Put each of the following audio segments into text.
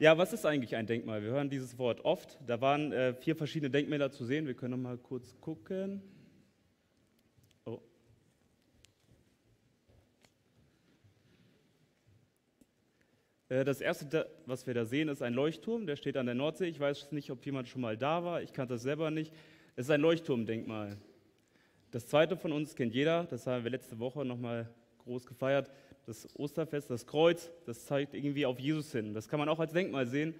Ja, was ist eigentlich ein Denkmal? Wir hören dieses Wort oft. Da waren äh, vier verschiedene Denkmäler zu sehen. Wir können noch mal kurz gucken. Oh. Äh, das erste, was wir da sehen, ist ein Leuchtturm, der steht an der Nordsee. Ich weiß nicht, ob jemand schon mal da war, ich kannte das selber nicht. Es ist ein Leuchtturmdenkmal. Das zweite von uns kennt jeder, das haben wir letzte Woche nochmal groß gefeiert, das Osterfest, das Kreuz, das zeigt irgendwie auf Jesus hin. Das kann man auch als Denkmal sehen.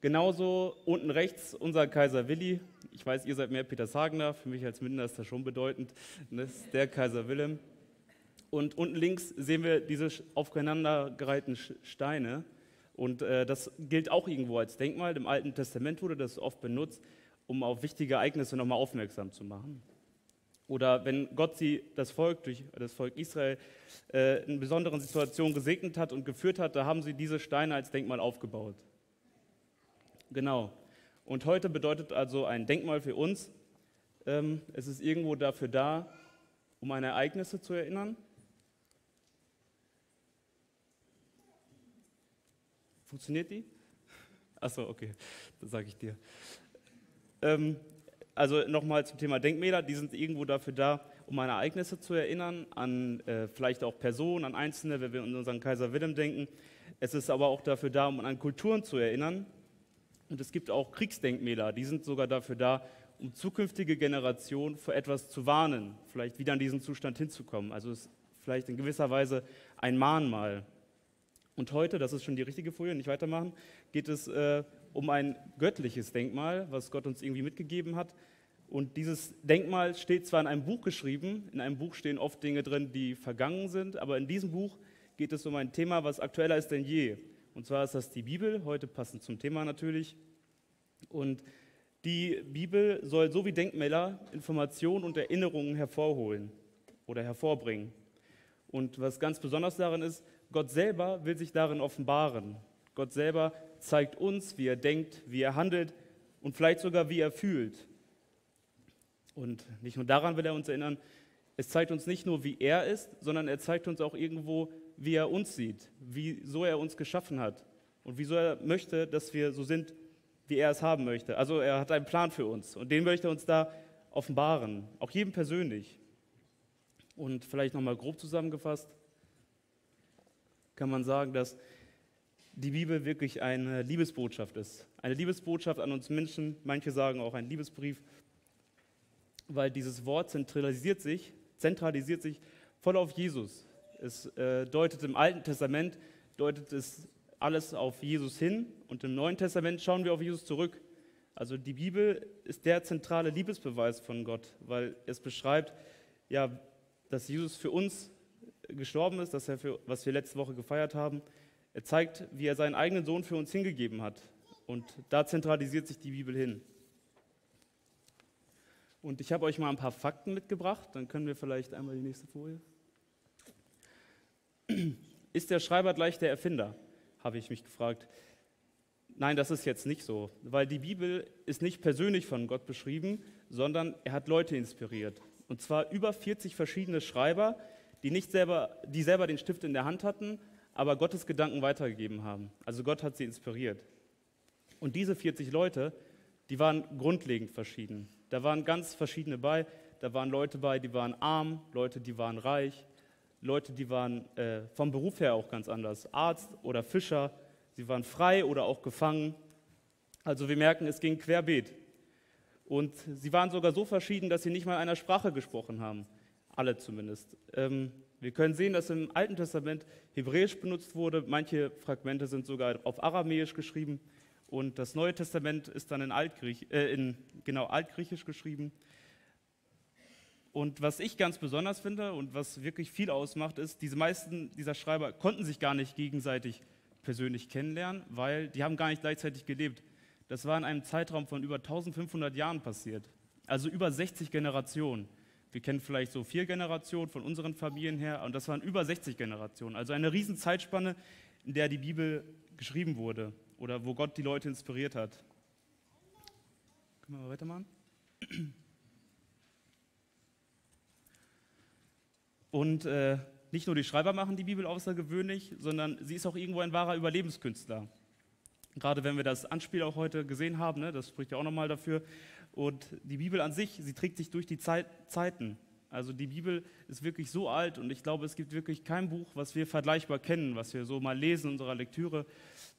Genauso unten rechts unser Kaiser Willi. Ich weiß, ihr seid mehr Peter Sagener, für mich als Minder ist das schon bedeutend. Das ist der Kaiser Wilhelm. Und unten links sehen wir diese aufeinandergereihten Steine. Und äh, das gilt auch irgendwo als Denkmal. Im Alten Testament wurde das oft benutzt, um auf wichtige Ereignisse nochmal aufmerksam zu machen. Oder wenn Gott sie, das Volk, durch das Volk Israel, äh, in besonderen Situationen gesegnet hat und geführt hat, da haben sie diese Steine als Denkmal aufgebaut. Genau. Und heute bedeutet also ein Denkmal für uns, ähm, es ist irgendwo dafür da, um an Ereignisse zu erinnern. Funktioniert die? Achso, okay, das sage ich dir. Ähm, also nochmal zum Thema Denkmäler, die sind irgendwo dafür da, um an Ereignisse zu erinnern, an äh, vielleicht auch Personen, an Einzelne, wenn wir an unseren Kaiser Wilhelm denken. Es ist aber auch dafür da, um an Kulturen zu erinnern. Und es gibt auch Kriegsdenkmäler, die sind sogar dafür da, um zukünftige Generationen vor etwas zu warnen, vielleicht wieder an diesen Zustand hinzukommen. Also es ist vielleicht in gewisser Weise ein Mahnmal. Und heute, das ist schon die richtige Folie, nicht weitermachen, geht es äh, um ein göttliches Denkmal, was Gott uns irgendwie mitgegeben hat. Und dieses Denkmal steht zwar in einem Buch geschrieben, in einem Buch stehen oft Dinge drin, die vergangen sind, aber in diesem Buch geht es um ein Thema, was aktueller ist denn je. Und zwar ist das die Bibel, heute passend zum Thema natürlich. Und die Bibel soll so wie Denkmäler Informationen und Erinnerungen hervorholen oder hervorbringen. Und was ganz besonders darin ist, Gott selber will sich darin offenbaren. Gott selber zeigt uns, wie er denkt, wie er handelt und vielleicht sogar, wie er fühlt. Und nicht nur daran will er uns erinnern, es zeigt uns nicht nur, wie er ist, sondern er zeigt uns auch irgendwo, wie er uns sieht, wieso er uns geschaffen hat und wieso er möchte, dass wir so sind, wie er es haben möchte. Also er hat einen Plan für uns und den möchte er uns da offenbaren, auch jedem persönlich. Und vielleicht nochmal grob zusammengefasst kann man sagen, dass die Bibel wirklich eine Liebesbotschaft ist. Eine Liebesbotschaft an uns Menschen, manche sagen auch ein Liebesbrief, weil dieses Wort zentralisiert sich, zentralisiert sich voll auf Jesus. Es äh, deutet im Alten Testament, deutet es alles auf Jesus hin und im Neuen Testament schauen wir auf Jesus zurück. Also die Bibel ist der zentrale Liebesbeweis von Gott, weil es beschreibt, ja, dass Jesus für uns gestorben ist, dass er für, was wir letzte Woche gefeiert haben, er zeigt, wie er seinen eigenen Sohn für uns hingegeben hat. Und da zentralisiert sich die Bibel hin. Und ich habe euch mal ein paar Fakten mitgebracht, dann können wir vielleicht einmal die nächste Folie. Ist der Schreiber gleich der Erfinder? Habe ich mich gefragt. Nein, das ist jetzt nicht so, weil die Bibel ist nicht persönlich von Gott beschrieben, sondern er hat Leute inspiriert. Und zwar über 40 verschiedene Schreiber, die nicht selber, die selber den Stift in der Hand hatten, aber Gottes Gedanken weitergegeben haben. Also Gott hat sie inspiriert. Und diese 40 Leute, die waren grundlegend verschieden. Da waren ganz verschiedene bei. Da waren Leute bei, die waren arm, Leute, die waren reich, Leute, die waren äh, vom Beruf her auch ganz anders. Arzt oder Fischer, sie waren frei oder auch gefangen. Also wir merken, es ging querbeet. Und sie waren sogar so verschieden, dass sie nicht mal einer Sprache gesprochen haben. Alle zumindest. Ähm, wir können sehen, dass im Alten Testament Hebräisch benutzt wurde. Manche Fragmente sind sogar auf Aramäisch geschrieben. Und das Neue Testament ist dann in, Altgriech, äh, in genau, Altgriechisch geschrieben. Und was ich ganz besonders finde und was wirklich viel ausmacht, ist, diese meisten dieser Schreiber konnten sich gar nicht gegenseitig persönlich kennenlernen, weil die haben gar nicht gleichzeitig gelebt. Das war in einem Zeitraum von über 1500 Jahren passiert, also über 60 Generationen. Wir kennen vielleicht so vier Generationen von unseren Familien her und das waren über 60 Generationen. Also eine riesen Zeitspanne, in der die Bibel geschrieben wurde oder wo Gott die Leute inspiriert hat. Können wir mal weitermachen? Und äh, nicht nur die Schreiber machen die Bibel außergewöhnlich, sondern sie ist auch irgendwo ein wahrer Überlebenskünstler. Gerade wenn wir das Anspiel auch heute gesehen haben, ne, das spricht ja auch nochmal dafür. Und die Bibel an sich, sie trägt sich durch die Zeit, Zeiten. Also die Bibel ist wirklich so alt und ich glaube, es gibt wirklich kein Buch, was wir vergleichbar kennen, was wir so mal lesen in unserer Lektüre.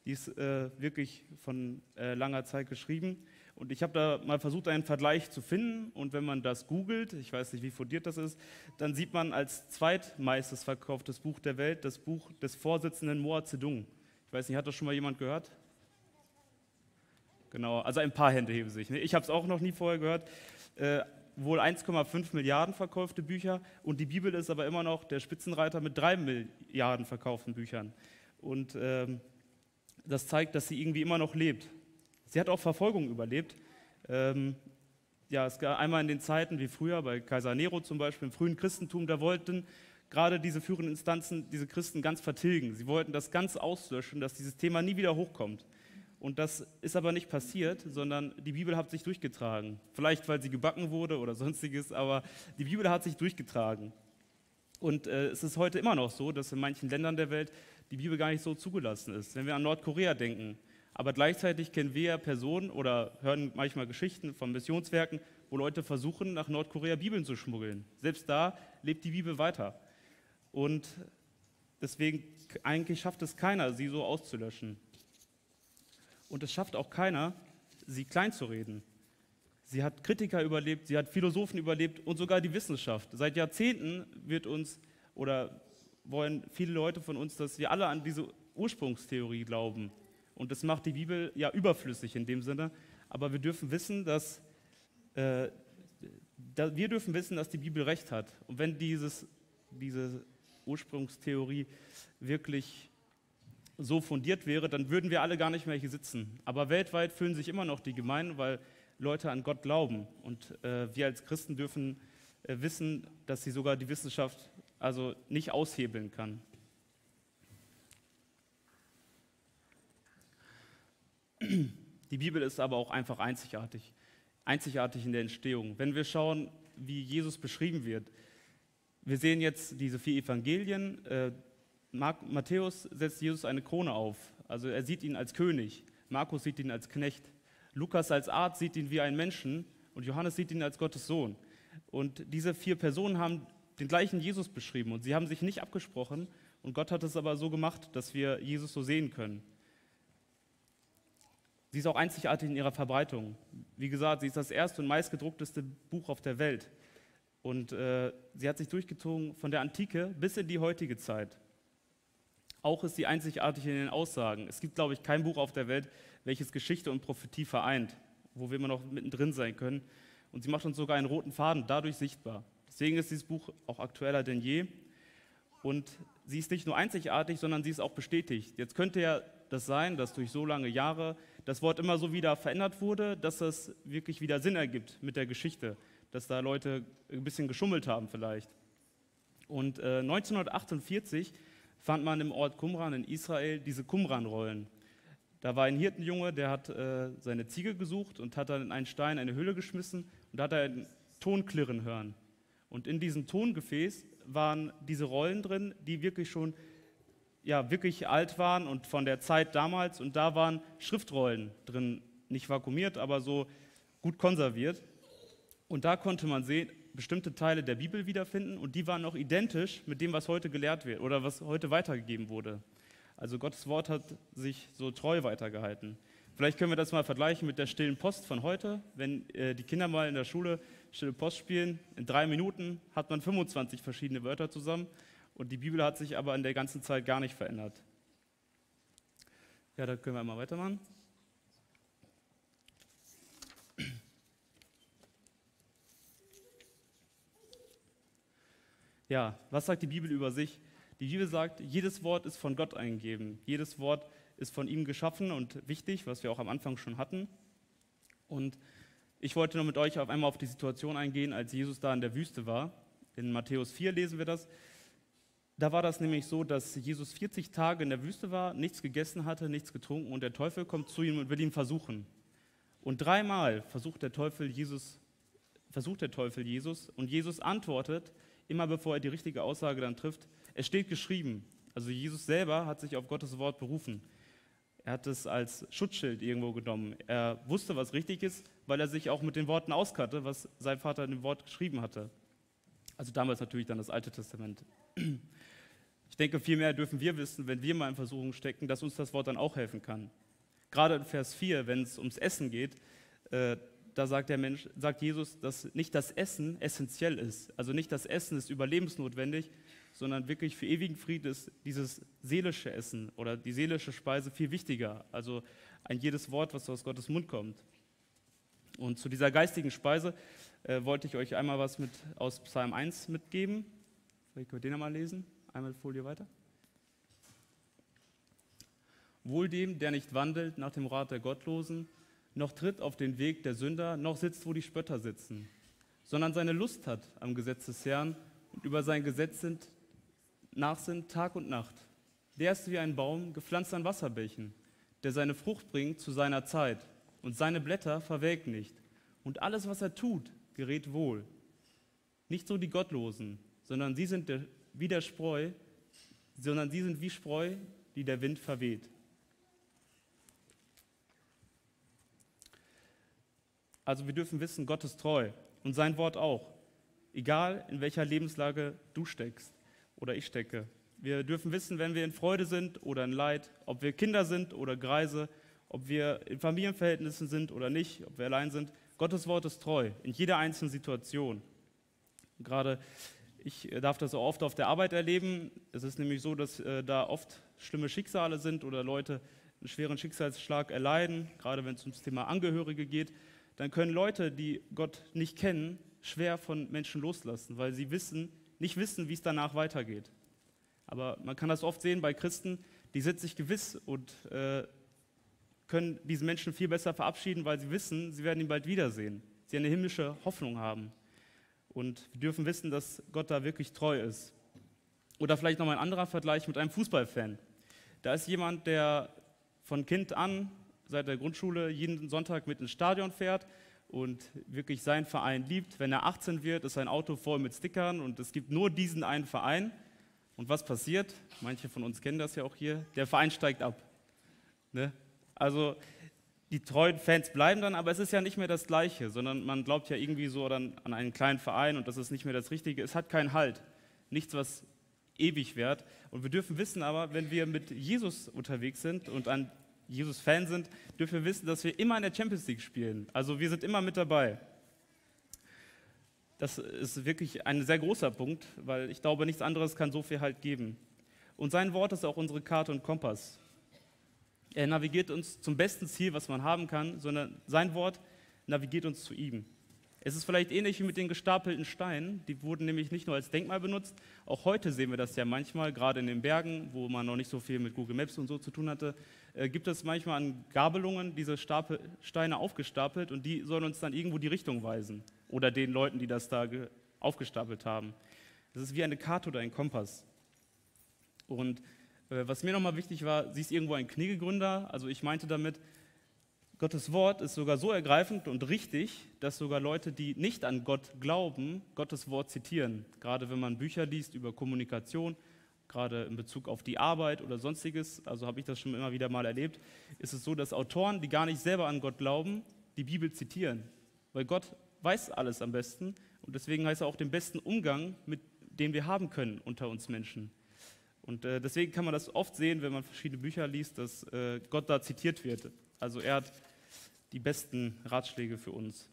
Die ist äh, wirklich von äh, langer Zeit geschrieben. Und ich habe da mal versucht, einen Vergleich zu finden. Und wenn man das googelt, ich weiß nicht, wie fundiert das ist, dann sieht man als zweitmeistes verkauftes Buch der Welt das Buch des Vorsitzenden Moa Zedong. Ich weiß nicht, hat das schon mal jemand gehört? Genau, also ein paar Hände heben sich. Ne? Ich habe es auch noch nie vorher gehört. Äh, wohl 1,5 Milliarden verkaufte Bücher und die Bibel ist aber immer noch der Spitzenreiter mit 3 Milliarden verkauften Büchern. Und ähm, das zeigt, dass sie irgendwie immer noch lebt. Sie hat auch Verfolgung überlebt. Ähm, ja, es gab einmal in den Zeiten wie früher, bei Kaiser Nero zum Beispiel, im frühen Christentum, da wollten gerade diese führenden Instanzen diese Christen ganz vertilgen. Sie wollten das ganz auslöschen, dass dieses Thema nie wieder hochkommt. Und das ist aber nicht passiert, sondern die Bibel hat sich durchgetragen. Vielleicht, weil sie gebacken wurde oder sonstiges, aber die Bibel hat sich durchgetragen. Und äh, es ist heute immer noch so, dass in manchen Ländern der Welt die Bibel gar nicht so zugelassen ist. Wenn wir an Nordkorea denken, aber gleichzeitig kennen wir Personen oder hören manchmal Geschichten von Missionswerken, wo Leute versuchen, nach Nordkorea Bibeln zu schmuggeln. Selbst da lebt die Bibel weiter. Und deswegen eigentlich schafft es keiner, sie so auszulöschen. Und es schafft auch keiner, sie kleinzureden. Sie hat Kritiker überlebt, sie hat Philosophen überlebt und sogar die Wissenschaft. Seit Jahrzehnten wird uns oder wollen viele Leute von uns, dass wir alle an diese Ursprungstheorie glauben. Und das macht die Bibel ja überflüssig in dem Sinne. Aber wir dürfen wissen, dass äh, da, wir dürfen wissen, dass die Bibel recht hat. Und wenn dieses, diese Ursprungstheorie wirklich so fundiert wäre, dann würden wir alle gar nicht mehr hier sitzen. Aber weltweit fühlen sich immer noch die Gemeinden, weil Leute an Gott glauben. Und äh, wir als Christen dürfen äh, wissen, dass sie sogar die Wissenschaft also nicht aushebeln kann. Die Bibel ist aber auch einfach einzigartig. Einzigartig in der Entstehung. Wenn wir schauen, wie Jesus beschrieben wird, wir sehen jetzt diese vier Evangelien. Äh, Matthäus setzt Jesus eine Krone auf. Also er sieht ihn als König. Markus sieht ihn als Knecht. Lukas als Arzt sieht ihn wie einen Menschen. Und Johannes sieht ihn als Gottes Sohn. Und diese vier Personen haben den gleichen Jesus beschrieben. Und sie haben sich nicht abgesprochen. Und Gott hat es aber so gemacht, dass wir Jesus so sehen können. Sie ist auch einzigartig in ihrer Verbreitung. Wie gesagt, sie ist das erste und meistgedruckteste Buch auf der Welt. Und äh, sie hat sich durchgezogen von der Antike bis in die heutige Zeit. Auch ist sie einzigartig in den Aussagen. Es gibt, glaube ich, kein Buch auf der Welt, welches Geschichte und Prophetie vereint, wo wir immer noch mittendrin sein können. Und sie macht uns sogar einen roten Faden dadurch sichtbar. Deswegen ist dieses Buch auch aktueller denn je. Und sie ist nicht nur einzigartig, sondern sie ist auch bestätigt. Jetzt könnte ja das sein, dass durch so lange Jahre das Wort immer so wieder verändert wurde, dass es wirklich wieder Sinn ergibt mit der Geschichte, dass da Leute ein bisschen geschummelt haben vielleicht. Und äh, 1948 fand man im Ort Qumran in Israel diese Qumran-Rollen. Da war ein Hirtenjunge, der hat äh, seine Ziege gesucht und hat dann in einen Stein eine Höhle geschmissen und hat einen Ton klirren hören. Und in diesem Tongefäß waren diese Rollen drin, die wirklich schon ja, wirklich alt waren und von der Zeit damals. Und da waren Schriftrollen drin, nicht vakuumiert, aber so gut konserviert. Und da konnte man sehen, bestimmte Teile der Bibel wiederfinden und die waren auch identisch mit dem, was heute gelehrt wird oder was heute weitergegeben wurde. Also Gottes Wort hat sich so treu weitergehalten. Vielleicht können wir das mal vergleichen mit der stillen Post von heute. Wenn äh, die Kinder mal in der Schule stille Post spielen, in drei Minuten hat man 25 verschiedene Wörter zusammen und die Bibel hat sich aber in der ganzen Zeit gar nicht verändert. Ja, da können wir mal weitermachen. Ja, was sagt die Bibel über sich? Die Bibel sagt, jedes Wort ist von Gott eingegeben. Jedes Wort ist von ihm geschaffen und wichtig, was wir auch am Anfang schon hatten. Und ich wollte nur mit euch auf einmal auf die Situation eingehen, als Jesus da in der Wüste war. In Matthäus 4 lesen wir das. Da war das nämlich so, dass Jesus 40 Tage in der Wüste war, nichts gegessen hatte, nichts getrunken und der Teufel kommt zu ihm und will ihn versuchen. Und dreimal versucht der Teufel Jesus, versucht der Teufel Jesus und Jesus antwortet, immer bevor er die richtige Aussage dann trifft, es steht geschrieben. Also Jesus selber hat sich auf Gottes Wort berufen. Er hat es als Schutzschild irgendwo genommen. Er wusste, was richtig ist, weil er sich auch mit den Worten auskannte, was sein Vater in dem Wort geschrieben hatte. Also damals natürlich dann das Alte Testament. Ich denke, vielmehr dürfen wir wissen, wenn wir mal in Versuchung stecken, dass uns das Wort dann auch helfen kann. Gerade in Vers 4, wenn es ums Essen geht, äh, da sagt der Mensch, sagt Jesus, dass nicht das Essen essentiell ist. Also nicht das Essen ist überlebensnotwendig, sondern wirklich für ewigen Frieden ist dieses seelische Essen oder die seelische Speise viel wichtiger. Also ein jedes Wort, was aus Gottes Mund kommt. Und zu dieser geistigen Speise äh, wollte ich euch einmal was mit aus Psalm 1 mitgeben. Vielleicht könnt ihr den mal lesen. Einmal Folie weiter. Wohl dem, der nicht wandelt nach dem Rat der Gottlosen, noch tritt auf den Weg der Sünder, noch sitzt, wo die Spötter sitzen, sondern seine Lust hat am Gesetz des Herrn und über sein Gesetz sind, nachsinnt Tag und Nacht. Der ist wie ein Baum, gepflanzt an Wasserbächen, der seine Frucht bringt zu seiner Zeit und seine Blätter verwelken nicht. Und alles, was er tut, gerät wohl. Nicht so die Gottlosen, sondern sie sind wie der Spreu, sondern sie sind wie Spreu, die der Wind verweht. Also wir dürfen wissen, Gott ist treu und sein Wort auch, egal in welcher Lebenslage du steckst oder ich stecke. Wir dürfen wissen, wenn wir in Freude sind oder in Leid, ob wir Kinder sind oder Greise, ob wir in Familienverhältnissen sind oder nicht, ob wir allein sind. Gottes Wort ist treu in jeder einzelnen Situation. Gerade ich darf das so oft auf der Arbeit erleben. Es ist nämlich so, dass äh, da oft schlimme Schicksale sind oder Leute einen schweren Schicksalsschlag erleiden, gerade wenn es ums Thema Angehörige geht dann können Leute, die Gott nicht kennen, schwer von Menschen loslassen, weil sie wissen, nicht wissen, wie es danach weitergeht. Aber man kann das oft sehen bei Christen, die sind sich gewiss und äh, können diesen Menschen viel besser verabschieden, weil sie wissen, sie werden ihn bald wiedersehen. Sie eine himmlische Hoffnung haben. Und wir dürfen wissen, dass Gott da wirklich treu ist. Oder vielleicht nochmal ein anderer Vergleich mit einem Fußballfan. Da ist jemand, der von Kind an seit der Grundschule jeden Sonntag mit ins Stadion fährt und wirklich seinen Verein liebt. Wenn er 18 wird, ist sein Auto voll mit Stickern und es gibt nur diesen einen Verein. Und was passiert? Manche von uns kennen das ja auch hier. Der Verein steigt ab. Ne? Also die treuen Fans bleiben dann, aber es ist ja nicht mehr das Gleiche, sondern man glaubt ja irgendwie so dann an einen kleinen Verein und das ist nicht mehr das Richtige. Es hat keinen Halt. Nichts, was ewig währt. Und wir dürfen wissen aber, wenn wir mit Jesus unterwegs sind und an Jesus-Fan sind, dürfen wir wissen, dass wir immer in der Champions League spielen. Also wir sind immer mit dabei. Das ist wirklich ein sehr großer Punkt, weil ich glaube, nichts anderes kann so viel Halt geben. Und sein Wort ist auch unsere Karte und Kompass. Er navigiert uns zum besten Ziel, was man haben kann, sondern sein Wort navigiert uns zu ihm. Es ist vielleicht ähnlich wie mit den gestapelten Steinen. Die wurden nämlich nicht nur als Denkmal benutzt. Auch heute sehen wir das ja manchmal, gerade in den Bergen, wo man noch nicht so viel mit Google Maps und so zu tun hatte, äh, gibt es manchmal an Gabelungen diese Stapel, Steine aufgestapelt und die sollen uns dann irgendwo die Richtung weisen. Oder den Leuten, die das da aufgestapelt haben. Das ist wie eine Karte oder ein Kompass. Und äh, was mir nochmal wichtig war, sie ist irgendwo ein Kniegegründer. Also ich meinte damit, Gottes Wort ist sogar so ergreifend und richtig, dass sogar Leute, die nicht an Gott glauben, Gottes Wort zitieren. Gerade wenn man Bücher liest über Kommunikation, gerade in Bezug auf die Arbeit oder sonstiges, also habe ich das schon immer wieder mal erlebt, ist es so, dass Autoren, die gar nicht selber an Gott glauben, die Bibel zitieren. Weil Gott weiß alles am besten und deswegen heißt er auch den besten Umgang, mit dem wir haben können unter uns Menschen. Und äh, deswegen kann man das oft sehen, wenn man verschiedene Bücher liest, dass äh, Gott da zitiert wird. Also er hat die besten Ratschläge für uns.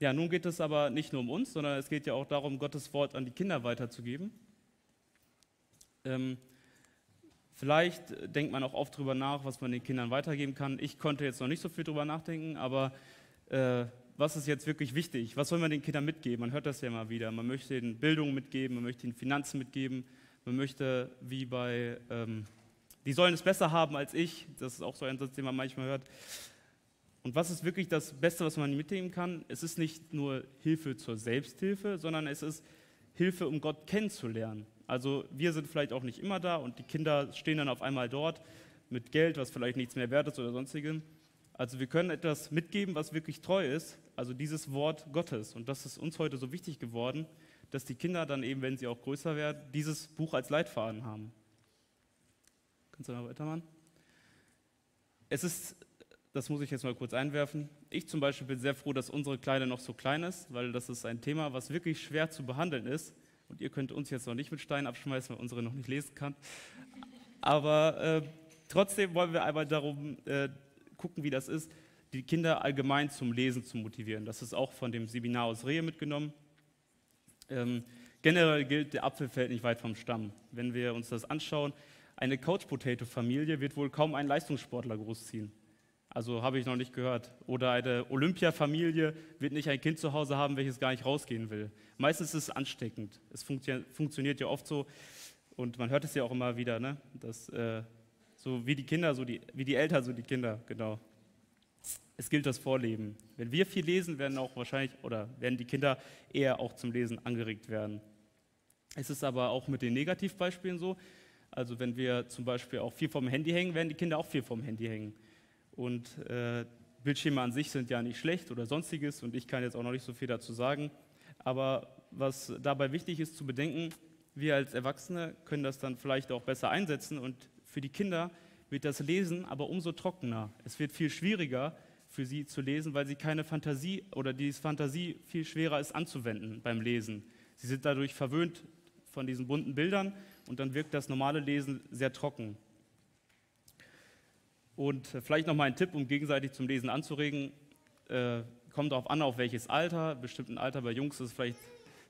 Ja, nun geht es aber nicht nur um uns, sondern es geht ja auch darum, Gottes Wort an die Kinder weiterzugeben. Ähm, vielleicht denkt man auch oft darüber nach, was man den Kindern weitergeben kann. Ich konnte jetzt noch nicht so viel darüber nachdenken, aber äh, was ist jetzt wirklich wichtig? Was soll man den Kindern mitgeben? Man hört das ja immer wieder. Man möchte ihnen Bildung mitgeben, man möchte ihnen Finanzen mitgeben, man möchte, wie bei ähm, die sollen es besser haben als ich. Das ist auch so ein Satz, den man manchmal hört. Und was ist wirklich das Beste, was man mitnehmen kann? Es ist nicht nur Hilfe zur Selbsthilfe, sondern es ist Hilfe, um Gott kennenzulernen. Also wir sind vielleicht auch nicht immer da und die Kinder stehen dann auf einmal dort mit Geld, was vielleicht nichts mehr wert ist oder sonstigem. Also wir können etwas mitgeben, was wirklich treu ist, also dieses Wort Gottes. Und das ist uns heute so wichtig geworden, dass die Kinder dann eben, wenn sie auch größer werden, dieses Buch als Leitfaden haben. Kannst du mal weitermachen? Es ist, das muss ich jetzt mal kurz einwerfen. Ich zum Beispiel bin sehr froh, dass unsere Kleine noch so klein ist, weil das ist ein Thema, was wirklich schwer zu behandeln ist. Und ihr könnt uns jetzt noch nicht mit Steinen abschmeißen, weil unsere noch nicht lesen kann. Aber äh, trotzdem wollen wir einmal darum äh, gucken, wie das ist, die Kinder allgemein zum Lesen zu motivieren. Das ist auch von dem Seminar aus Rehe mitgenommen. Ähm, generell gilt, der Apfel fällt nicht weit vom Stamm. Wenn wir uns das anschauen, eine Couch-Potato-Familie wird wohl kaum einen Leistungssportler großziehen. Also habe ich noch nicht gehört. Oder eine Olympia-Familie wird nicht ein Kind zu Hause haben, welches gar nicht rausgehen will. Meistens ist es ansteckend. Es funktioniert ja oft so, und man hört es ja auch immer wieder, ne? dass äh, so wie die Kinder, so die, wie die Eltern, so die Kinder, genau. Es gilt das Vorleben. Wenn wir viel lesen, werden auch wahrscheinlich oder werden die Kinder eher auch zum Lesen angeregt werden. Es ist aber auch mit den Negativbeispielen so. Also wenn wir zum Beispiel auch viel vom Handy hängen, werden die Kinder auch viel vom Handy hängen. Und äh, Bildschirme an sich sind ja nicht schlecht oder sonstiges und ich kann jetzt auch noch nicht so viel dazu sagen. Aber was dabei wichtig ist zu bedenken, wir als Erwachsene können das dann vielleicht auch besser einsetzen und für die Kinder wird das Lesen aber umso trockener. Es wird viel schwieriger für sie zu lesen, weil sie keine Fantasie oder die Fantasie viel schwerer ist anzuwenden beim Lesen. Sie sind dadurch verwöhnt von diesen bunten Bildern und dann wirkt das normale Lesen sehr trocken. Und vielleicht noch mal ein Tipp, um gegenseitig zum Lesen anzuregen. Äh, kommt darauf an, auf welches Alter. Bestimmten Alter bei Jungs ist vielleicht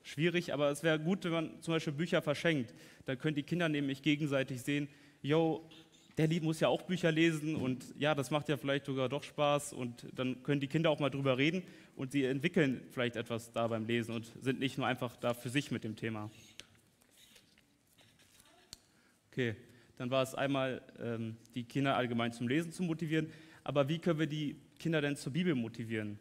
schwierig, aber es wäre gut, wenn man zum Beispiel Bücher verschenkt. Dann können die Kinder nämlich gegenseitig sehen, yo, der Lied muss ja auch Bücher lesen und ja, das macht ja vielleicht sogar doch Spaß und dann können die Kinder auch mal drüber reden und sie entwickeln vielleicht etwas da beim Lesen und sind nicht nur einfach da für sich mit dem Thema. Okay, dann war es einmal, ähm, die Kinder allgemein zum Lesen zu motivieren, aber wie können wir die Kinder denn zur Bibel motivieren?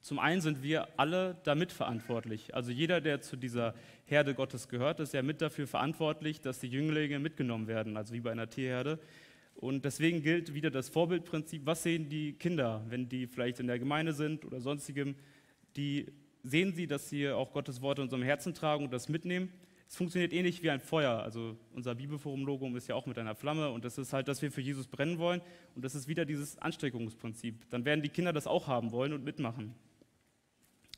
Zum einen sind wir alle damit verantwortlich. Also jeder, der zu dieser Herde Gottes gehört, ist ja mit dafür verantwortlich, dass die Jünglinge mitgenommen werden, also wie bei einer Tierherde. Und deswegen gilt wieder das Vorbildprinzip, was sehen die Kinder, wenn die vielleicht in der Gemeinde sind oder sonstigem, die sehen sie, dass sie auch Gottes Worte in unserem Herzen tragen und das mitnehmen. Es funktioniert ähnlich wie ein Feuer. Also unser Bibelforum-Logo ist ja auch mit einer Flamme und das ist halt, dass wir für Jesus brennen wollen und das ist wieder dieses Ansteckungsprinzip. Dann werden die Kinder das auch haben wollen und mitmachen.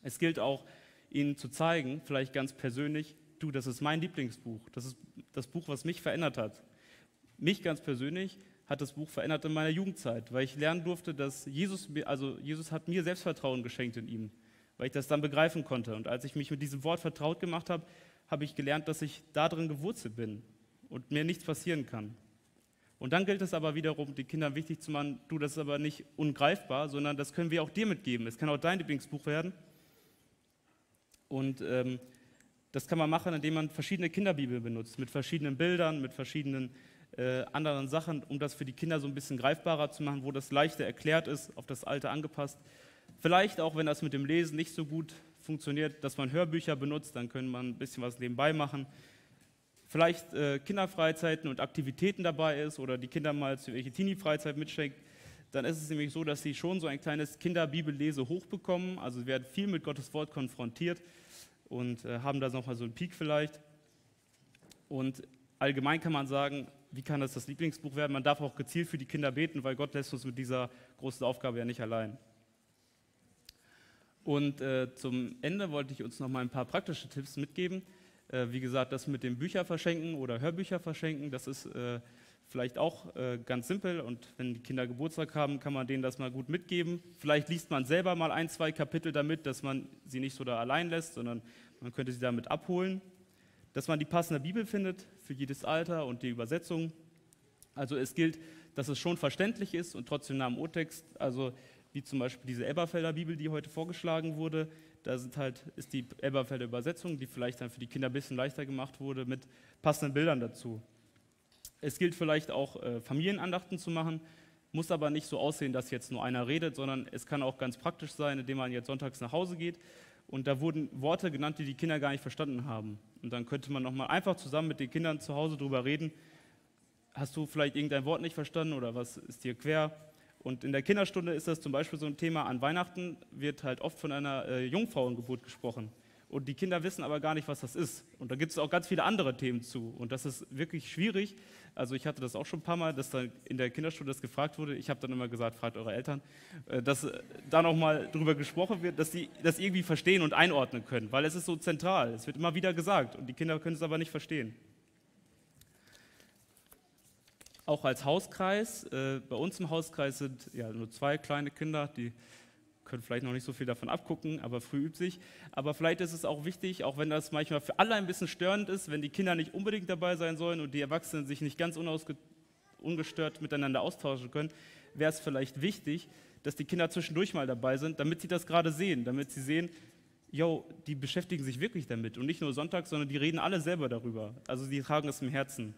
Es gilt auch, ihnen zu zeigen, vielleicht ganz persönlich, du, das ist mein Lieblingsbuch. Das ist das Buch, was mich verändert hat. Mich ganz persönlich hat das Buch verändert in meiner Jugendzeit, weil ich lernen durfte, dass Jesus, also Jesus hat mir Selbstvertrauen geschenkt in ihm, weil ich das dann begreifen konnte. Und als ich mich mit diesem Wort vertraut gemacht habe, habe ich gelernt, dass ich darin gewurzelt bin und mir nichts passieren kann. Und dann gilt es aber wiederum, den Kindern wichtig zu machen, du, das ist aber nicht ungreifbar, sondern das können wir auch dir mitgeben. Es kann auch dein Lieblingsbuch werden. Und ähm, das kann man machen, indem man verschiedene Kinderbibeln benutzt, mit verschiedenen Bildern, mit verschiedenen äh, anderen Sachen, um das für die Kinder so ein bisschen greifbarer zu machen, wo das leichter erklärt ist, auf das Alter angepasst. Vielleicht auch, wenn das mit dem Lesen nicht so gut funktioniert, dass man Hörbücher benutzt, dann können man ein bisschen was nebenbei machen. Vielleicht äh, Kinderfreizeiten und Aktivitäten dabei ist oder die Kinder mal zu ihrer Teenie-Freizeit mitschenkt, dann ist es nämlich so, dass sie schon so ein kleines Kinderbibellese hochbekommen. Also sie werden viel mit Gottes Wort konfrontiert und äh, haben da nochmal so einen Peak vielleicht. Und allgemein kann man sagen, wie kann das das Lieblingsbuch werden? Man darf auch gezielt für die Kinder beten, weil Gott lässt uns mit dieser großen Aufgabe ja nicht allein. Und äh, zum Ende wollte ich uns noch mal ein paar praktische Tipps mitgeben. Äh, wie gesagt, das mit dem Bücher verschenken oder Hörbücher verschenken, das ist äh, vielleicht auch äh, ganz simpel. Und wenn die Kinder Geburtstag haben, kann man denen das mal gut mitgeben. Vielleicht liest man selber mal ein, zwei Kapitel damit, dass man sie nicht so da allein lässt, sondern man könnte sie damit abholen. Dass man die passende Bibel findet für jedes Alter und die Übersetzung. Also es gilt, dass es schon verständlich ist und trotzdem nach dem Urtext, also wie zum Beispiel diese Elberfelder Bibel, die heute vorgeschlagen wurde, da sind halt, ist die Elberfelder Übersetzung, die vielleicht dann für die Kinder ein bisschen leichter gemacht wurde, mit passenden Bildern dazu. Es gilt vielleicht auch, äh, Familienandachten zu machen, muss aber nicht so aussehen, dass jetzt nur einer redet, sondern es kann auch ganz praktisch sein, indem man jetzt sonntags nach Hause geht und da wurden Worte genannt, die die Kinder gar nicht verstanden haben. Und dann könnte man nochmal einfach zusammen mit den Kindern zu Hause drüber reden. Hast du vielleicht irgendein Wort nicht verstanden oder was ist dir quer? Und in der Kinderstunde ist das zum Beispiel so ein Thema. An Weihnachten wird halt oft von einer äh, Jungfrauengeburt gesprochen. Und die Kinder wissen aber gar nicht, was das ist. Und da gibt es auch ganz viele andere Themen zu. Und das ist wirklich schwierig, Also ich hatte das auch schon ein paar Mal, dass da in der Kinderstunde das gefragt wurde. Ich habe dann immer gesagt, fragt eure Eltern, äh, dass äh, da nochmal drüber gesprochen wird, dass sie das irgendwie verstehen und einordnen können, weil es ist so zentral. Es wird immer wieder gesagt und die Kinder können es aber nicht verstehen. Auch als Hauskreis, äh, bei uns im Hauskreis sind ja nur zwei kleine Kinder, die können vielleicht noch nicht so viel davon abgucken, aber früh übt sich. Aber vielleicht ist es auch wichtig, auch wenn das manchmal für alle ein bisschen störend ist, wenn die Kinder nicht unbedingt dabei sein sollen und die Erwachsenen sich nicht ganz ungestört miteinander austauschen können, wäre es vielleicht wichtig, dass die Kinder zwischendurch mal dabei sind, damit sie das gerade sehen, damit sie sehen, yo, die beschäftigen sich wirklich damit und nicht nur Sonntag, sondern die reden alle selber darüber. Also sie tragen es im Herzen.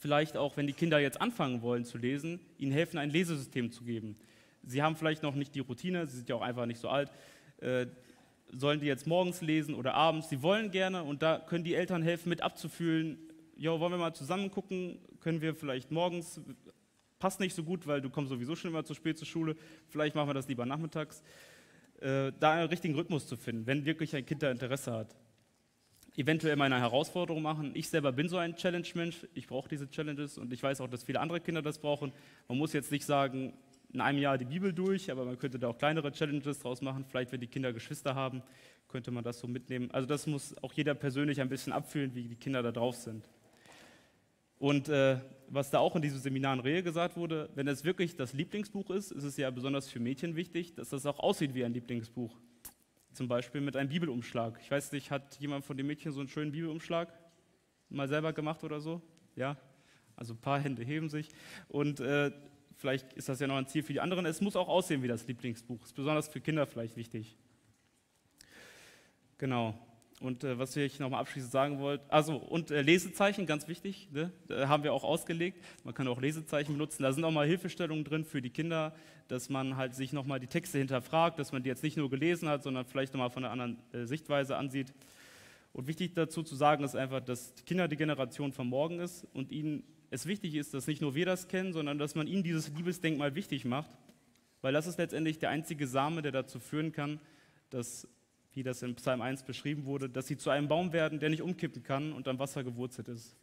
Vielleicht auch, wenn die Kinder jetzt anfangen wollen zu lesen, ihnen helfen, ein Lesesystem zu geben. Sie haben vielleicht noch nicht die Routine, Sie sind ja auch einfach nicht so alt. Äh, sollen die jetzt morgens lesen oder abends? Sie wollen gerne und da können die Eltern helfen, mit abzufühlen. Ja, wollen wir mal zusammen gucken? Können wir vielleicht morgens? Passt nicht so gut, weil du kommst sowieso schon immer zu spät zur Schule. Vielleicht machen wir das lieber nachmittags. Äh, da einen richtigen Rhythmus zu finden, wenn wirklich ein Kind da Interesse hat. Eventuell mal eine Herausforderung machen. Ich selber bin so ein Challenge-Mensch. Ich brauche diese Challenges und ich weiß auch, dass viele andere Kinder das brauchen. Man muss jetzt nicht sagen, in einem Jahr die Bibel durch, aber man könnte da auch kleinere Challenges draus machen. Vielleicht, wenn die Kinder Geschwister haben, könnte man das so mitnehmen. Also das muss auch jeder persönlich ein bisschen abfühlen, wie die Kinder da drauf sind. Und äh, was da auch in diesem Seminar in Rehe gesagt wurde, wenn es wirklich das Lieblingsbuch ist, ist es ja besonders für Mädchen wichtig, dass das auch aussieht wie ein Lieblingsbuch. Zum Beispiel mit einem Bibelumschlag. Ich weiß nicht, hat jemand von den Mädchen so einen schönen Bibelumschlag mal selber gemacht oder so? Ja? Also ein paar Hände heben sich. Und äh, Vielleicht ist das ja noch ein Ziel für die anderen. Es muss auch aussehen wie das Lieblingsbuch. Ist besonders für Kinder vielleicht wichtig. Genau. Und äh, was ich nochmal abschließend sagen wollte, also und äh, Lesezeichen, ganz wichtig, ne? haben wir auch ausgelegt. Man kann auch Lesezeichen benutzen. Da sind auch mal Hilfestellungen drin für die Kinder, dass man halt sich nochmal die Texte hinterfragt, dass man die jetzt nicht nur gelesen hat, sondern vielleicht nochmal von einer anderen äh, Sichtweise ansieht. Und wichtig dazu zu sagen ist einfach, dass Kinder die Generation von morgen ist und ihnen es wichtig ist, dass nicht nur wir das kennen, sondern dass man ihnen dieses Liebesdenkmal wichtig macht, weil das ist letztendlich der einzige Same, der dazu führen kann, dass, wie das in Psalm 1 beschrieben wurde, dass sie zu einem Baum werden, der nicht umkippen kann und am Wasser gewurzelt ist.